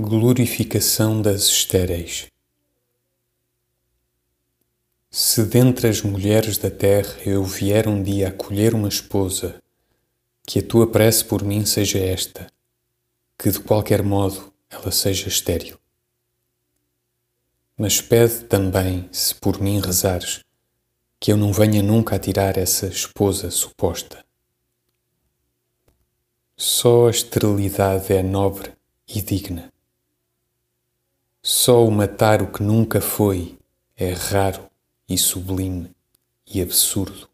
Glorificação das estéreis. Se dentre as mulheres da terra eu vier um dia a colher uma esposa, que a tua prece por mim seja esta, que de qualquer modo ela seja estéril. Mas pede também, se por mim rezares, que eu não venha nunca a tirar essa esposa suposta. Só a esterilidade é nobre e digna. Só o matar o que nunca foi é raro e sublime e absurdo.